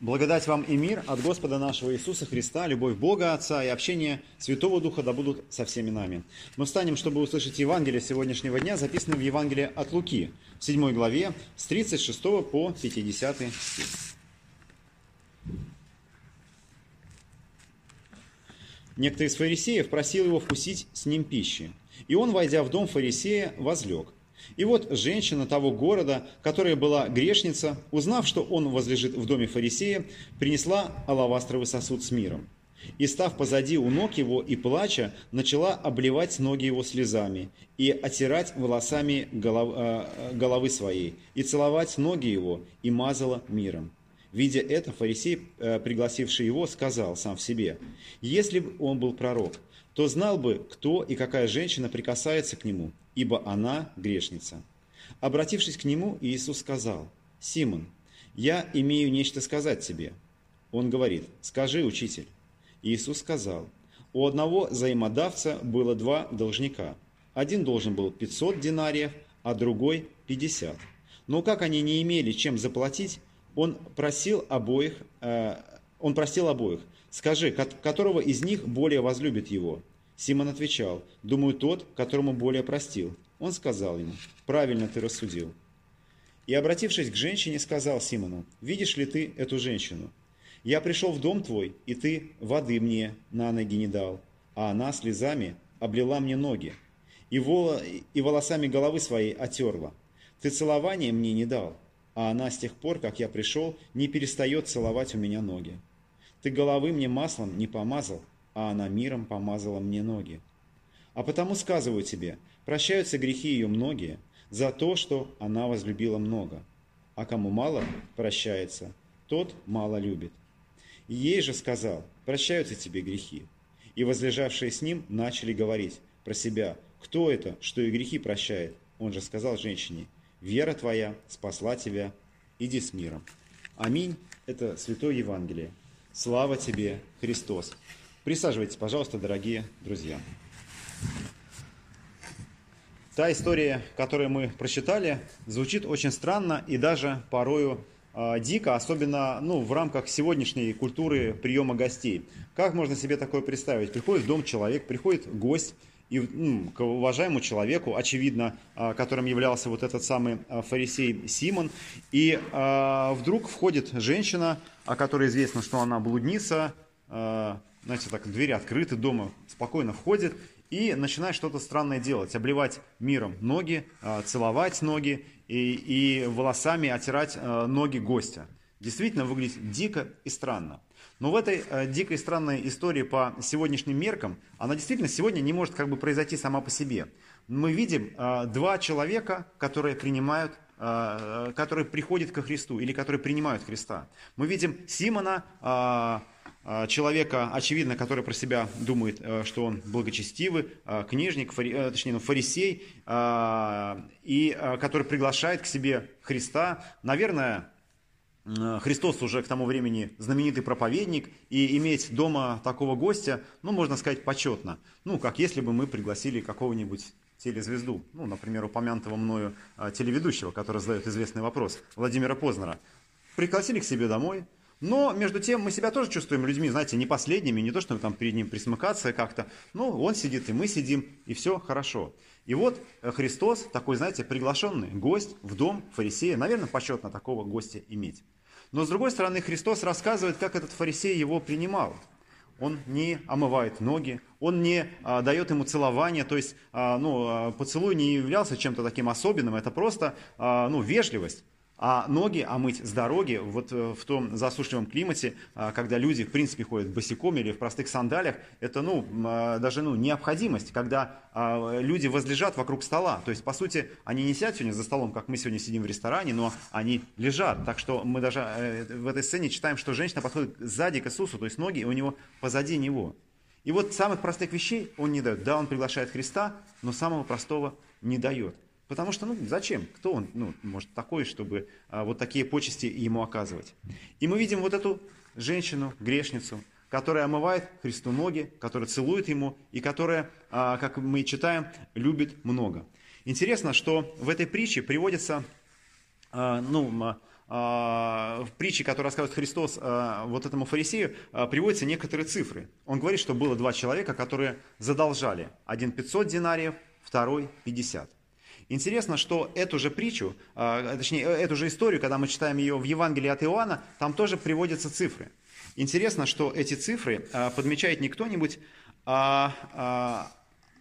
Благодать вам и мир от Господа нашего Иисуса Христа, любовь Бога Отца и общение Святого Духа да будут со всеми нами. Мы встанем, чтобы услышать Евангелие сегодняшнего дня, записанное в Евангелии от Луки, в 7 главе, с 36 по 50 стих. Некто из фарисеев просил его вкусить с ним пищи, и он, войдя в дом фарисея, возлег. И вот женщина того города, которая была грешница, узнав, что он возлежит в доме фарисея, принесла алавастровый сосуд с миром. И, став позади у ног его и плача, начала обливать ноги его слезами и отирать волосами голов, э, головы своей, и целовать ноги его, и мазала миром. Видя это, фарисей, э, пригласивший его, сказал сам в себе, «Если бы он был пророк, то знал бы, кто и какая женщина прикасается к нему, ибо она грешница. Обратившись к нему, Иисус сказал, «Симон, я имею нечто сказать тебе». Он говорит, «Скажи, учитель». Иисус сказал, «У одного взаимодавца было два должника. Один должен был 500 динариев, а другой 50. Но как они не имели чем заплатить, он просил обоих, э, он просил обоих, «Скажи, которого из них более возлюбит его?» Симон отвечал, «Думаю, тот, которому более простил». Он сказал ему, «Правильно ты рассудил». И, обратившись к женщине, сказал Симону, «Видишь ли ты эту женщину? Я пришел в дом твой, и ты воды мне на ноги не дал, а она слезами облила мне ноги, и, воло, и волосами головы своей отерла. Ты целования мне не дал, а она с тех пор, как я пришел, не перестает целовать у меня ноги. Ты головы мне маслом не помазал, а она миром помазала мне ноги. А потому сказываю тебе, прощаются грехи ее многие за то, что она возлюбила много. А кому мало прощается, тот мало любит. Ей же сказал, прощаются тебе грехи. И возлежавшие с ним начали говорить про себя, кто это, что и грехи прощает. Он же сказал женщине, вера твоя спасла тебя, иди с миром. Аминь. Это Святое Евангелие. Слава тебе, Христос. Присаживайтесь, пожалуйста, дорогие друзья. Та история, которую мы прочитали, звучит очень странно и даже порою э, дико, особенно ну, в рамках сегодняшней культуры приема гостей. Как можно себе такое представить? Приходит в дом человек, приходит гость, и ну, к уважаемому человеку, очевидно, э, которым являлся вот этот самый э, фарисей Симон, и э, вдруг входит женщина, о которой известно, что она блудница, э, знаете, так двери открыты дома, спокойно входит и начинает что-то странное делать, обливать миром ноги, а, целовать ноги и, и волосами отирать а, ноги гостя. Действительно выглядит дико и странно. Но в этой э, дикой странной истории по сегодняшним меркам, она действительно сегодня не может как бы произойти сама по себе. Мы видим э, два человека, которые принимают э, которые приходят ко Христу или которые принимают Христа. Мы видим Симона, а, человека, очевидно, который про себя думает, э, что он благочестивый, э, книжник, э, точнее, ну, фарисей, и который приглашает к себе Христа. Наверное, Христос уже к тому времени знаменитый проповедник, и иметь дома такого гостя, ну, можно сказать, почетно. Ну, как если бы мы пригласили какого-нибудь телезвезду, ну, например, упомянутого мною телеведущего, который задает известный вопрос, Владимира Познера. Пригласили к себе домой, но, между тем, мы себя тоже чувствуем людьми, знаете, не последними, не то, что там перед ним присмыкаться как-то. Ну, он сидит, и мы сидим, и все хорошо. И вот э, Христос, такой, знаете, приглашенный гость в дом фарисея, наверное, почетно такого гостя иметь. Но, с другой стороны, Христос рассказывает, как этот фарисей его принимал. Он не омывает ноги, он не а, дает ему целование, то есть а, ну, а, поцелуй не являлся чем-то таким особенным, это просто а, ну, вежливость. А ноги омыть с дороги вот э, в том засушливом климате, а, когда люди в принципе ходят босиком или в простых сандалиях, это ну, а, даже ну, необходимость, когда а, люди возлежат вокруг стола. То есть, по сути, они не сидят сегодня за столом, как мы сегодня сидим в ресторане, но они лежат. Так что мы даже э, в этой сцене читаем, что женщина подходит сзади к Иисусу, то есть ноги у него позади него. И вот самых простых вещей он не дает. Да, он приглашает Христа, но самого простого не дает. Потому что, ну, зачем? Кто он, ну, может, такой, чтобы а, вот такие почести ему оказывать? И мы видим вот эту женщину, грешницу, которая омывает Христу ноги, которая целует ему и которая, а, как мы читаем, любит много. Интересно, что в этой притче приводится, а, ну, а, в притче, которую рассказывает Христос вот этому фарисею, приводятся некоторые цифры. Он говорит, что было два человека, которые задолжали. Один 500 динариев, второй 50. Интересно, что эту же притчу, точнее, эту же историю, когда мы читаем ее в Евангелии от Иоанна, там тоже приводятся цифры. Интересно, что эти цифры подмечает не кто-нибудь, а, а,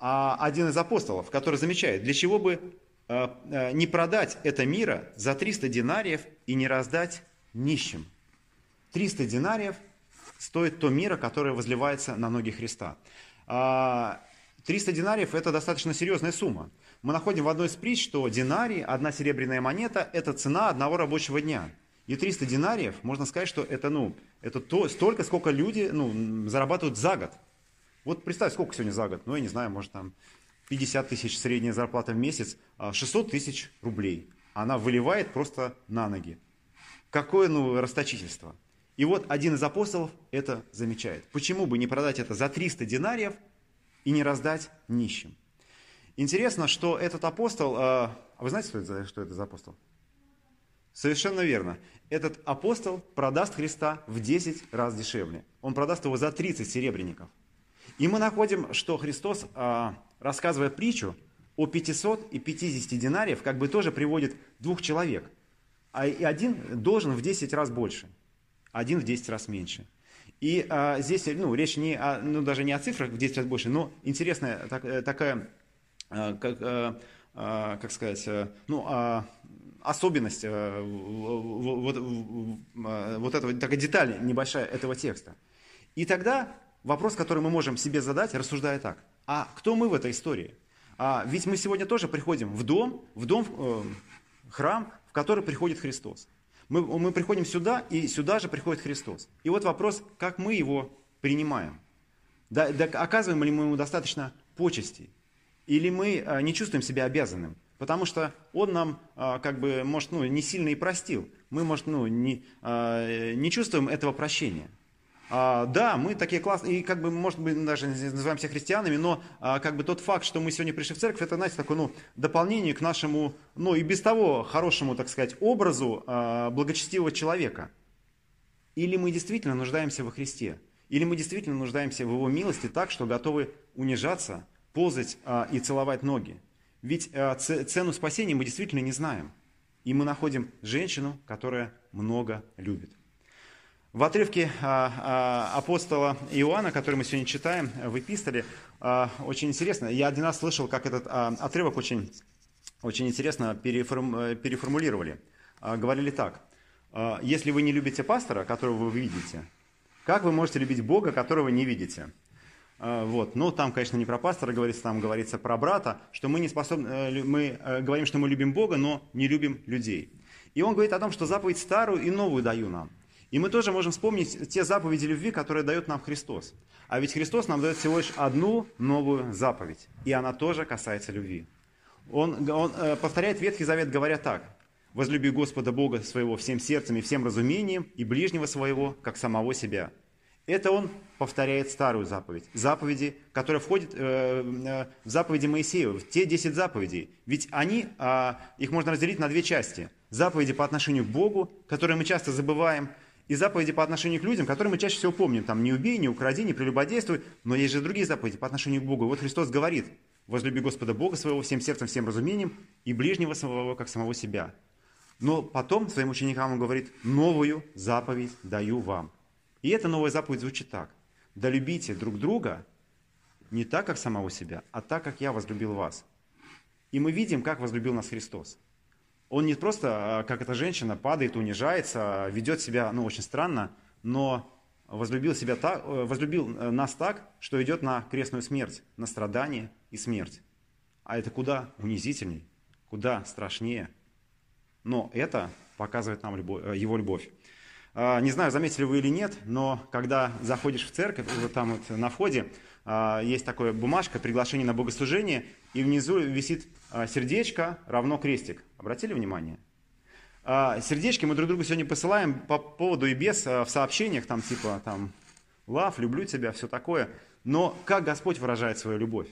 а один из апостолов, который замечает, для чего бы Э, э, не продать это мира за 300 динариев и не раздать нищим. 300 динариев стоит то мира, которое возливается на ноги Христа. 300 а, динариев – это достаточно серьезная сумма. Мы находим в одной из притч, что динарий, одна серебряная монета – это цена одного рабочего дня. И 300 динариев, можно сказать, что это, ну, это то, столько, сколько люди ну, зарабатывают за год. Вот представь, сколько сегодня за год? Ну, я не знаю, может, там 50 тысяч средняя зарплата в месяц, 600 а тысяч рублей. Она выливает просто на ноги. Какое ну, расточительство. И вот один из апостолов это замечает. Почему бы не продать это за 300 динариев и не раздать нищим? Интересно, что этот апостол... А вы знаете, что это, что это за апостол? Совершенно верно. Этот апостол продаст Христа в 10 раз дешевле. Он продаст его за 30 серебряников. И мы находим, что Христос а, рассказывая притчу о 500 и 50 динариев, как бы тоже приводит двух человек. А один должен в 10 раз больше, один в 10 раз меньше. И а, здесь ну, речь не о, ну, даже не о цифрах в 10 раз больше, но интересная так, э, такая, а, как, а, а, как сказать, ну, а, особенность вот, вот этого, такая деталь небольшая этого текста. И тогда вопрос, который мы можем себе задать, рассуждая так – а кто мы в этой истории? А, ведь мы сегодня тоже приходим в дом, в дом, э, храм, в который приходит Христос. Мы, мы приходим сюда, и сюда же приходит Христос. И вот вопрос, как мы его принимаем? Да, да, оказываем ли мы ему достаточно почестей? Или мы а, не чувствуем себя обязанным? Потому что он нам, а, как бы, может, ну, не сильно и простил. Мы, может, ну, не, а, не чувствуем этого прощения. А, да, мы такие классные, и как бы, может быть, даже называем себя христианами, но а, как бы тот факт, что мы сегодня пришли в церковь, это, знаете, такое, ну, дополнение к нашему, ну, и без того хорошему, так сказать, образу а, благочестивого человека. Или мы действительно нуждаемся во Христе, или мы действительно нуждаемся в Его милости так, что готовы унижаться, ползать а, и целовать ноги. Ведь а, цену спасения мы действительно не знаем. И мы находим женщину, которая много любит. В отрывке а, а, апостола Иоанна, который мы сегодня читаем в эпистоле, а, очень интересно. Я один раз слышал, как этот отрывок очень, очень интересно переформ, переформулировали. Говорили так. Если вы не любите пастора, которого вы видите, как вы можете любить Бога, которого не видите? Вот. Ну, там, конечно, не про пастора говорится, там говорится про брата, что мы не способны, э, мы э, говорим, что мы любим Бога, но не любим людей. И он говорит о том, что заповедь старую и новую даю нам. И мы тоже можем вспомнить те заповеди любви, которые дает нам Христос. А ведь Христос нам дает всего лишь одну новую заповедь, и она тоже касается любви. Он, он э, повторяет Ветхий Завет, говоря так. «Возлюби Господа Бога своего всем сердцем и всем разумением, и ближнего своего, как самого себя». Это он повторяет старую заповедь, заповеди, которая входит э, э, в заповеди Моисея, в те 10 заповедей. Ведь они, э, их можно разделить на две части. Заповеди по отношению к Богу, которые мы часто забываем, и заповеди по отношению к людям, которые мы чаще всего помним. Там не убей, не укради, не прелюбодействуй. Но есть же другие заповеди по отношению к Богу. И вот Христос говорит, возлюби Господа Бога своего всем сердцем, всем разумением и ближнего своего, как самого себя. Но потом своим ученикам он говорит, новую заповедь даю вам. И эта новая заповедь звучит так. Да любите друг друга не так, как самого себя, а так, как я возлюбил вас. И мы видим, как возлюбил нас Христос. Он не просто, а, как эта женщина, падает, унижается, ведет себя ну, очень странно, но возлюбил, себя так, э, возлюбил э, нас так, что идет на крестную смерть, на страдание и смерть. А это куда унизительней, куда страшнее. Но это показывает нам любовь, э, его любовь. А, не знаю, заметили вы или нет, но когда заходишь в церковь, вот там вот на входе а, есть такая бумажка, приглашение на богослужение, и внизу висит а, сердечко равно крестик. Обратили внимание? Сердечки мы друг другу сегодня посылаем по поводу и без в сообщениях, там типа там лав, люблю тебя, все такое. Но как Господь выражает свою любовь?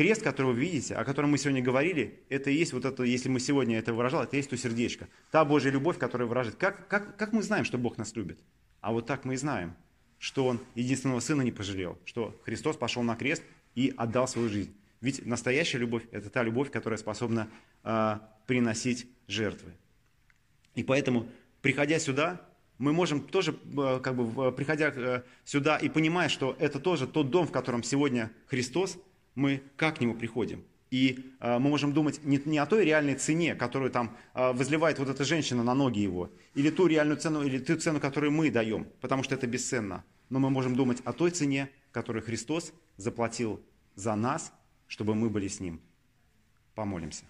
Крест, который вы видите, о котором мы сегодня говорили, это и есть вот это, если мы сегодня это выражали, это и есть то сердечко. Та Божья любовь, которая выражает. Как, как, как мы знаем, что Бог нас любит? А вот так мы и знаем, что Он единственного Сына не пожалел, что Христос пошел на крест и отдал свою жизнь. Ведь настоящая любовь – это та любовь, которая способна э, приносить жертвы. И поэтому, приходя сюда, мы можем тоже, э, как бы, приходя э, сюда и понимая, что это тоже тот дом, в котором сегодня Христос, мы как к нему приходим. И э, мы можем думать не, не о той реальной цене, которую там э, возливает вот эта женщина на ноги его, или ту реальную цену, или ту цену, которую мы даем, потому что это бесценно. Но мы можем думать о той цене, которую Христос заплатил за нас, чтобы мы были с Ним. Помолимся.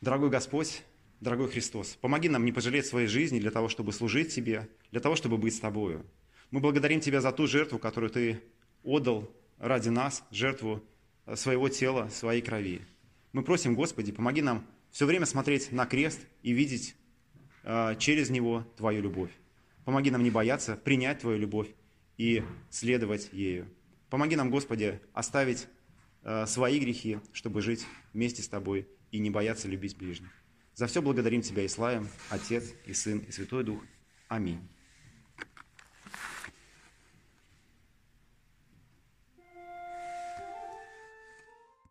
Дорогой Господь, дорогой Христос, помоги нам не пожалеть своей жизни для того, чтобы служить Тебе, для того, чтобы быть с Тобою. Мы благодарим Тебя за ту жертву, которую Ты отдал ради нас, жертву э, своего тела, своей крови. Мы просим, Господи, помоги нам все время смотреть на крест и видеть э, через него Твою любовь. Помоги нам не бояться принять Твою любовь и следовать ею. Помоги нам, Господи, оставить э, свои грехи, чтобы жить вместе с Тобой и не бояться любить ближних. За все благодарим Тебя и славим, Отец, и Сын, и Святой Дух. Аминь.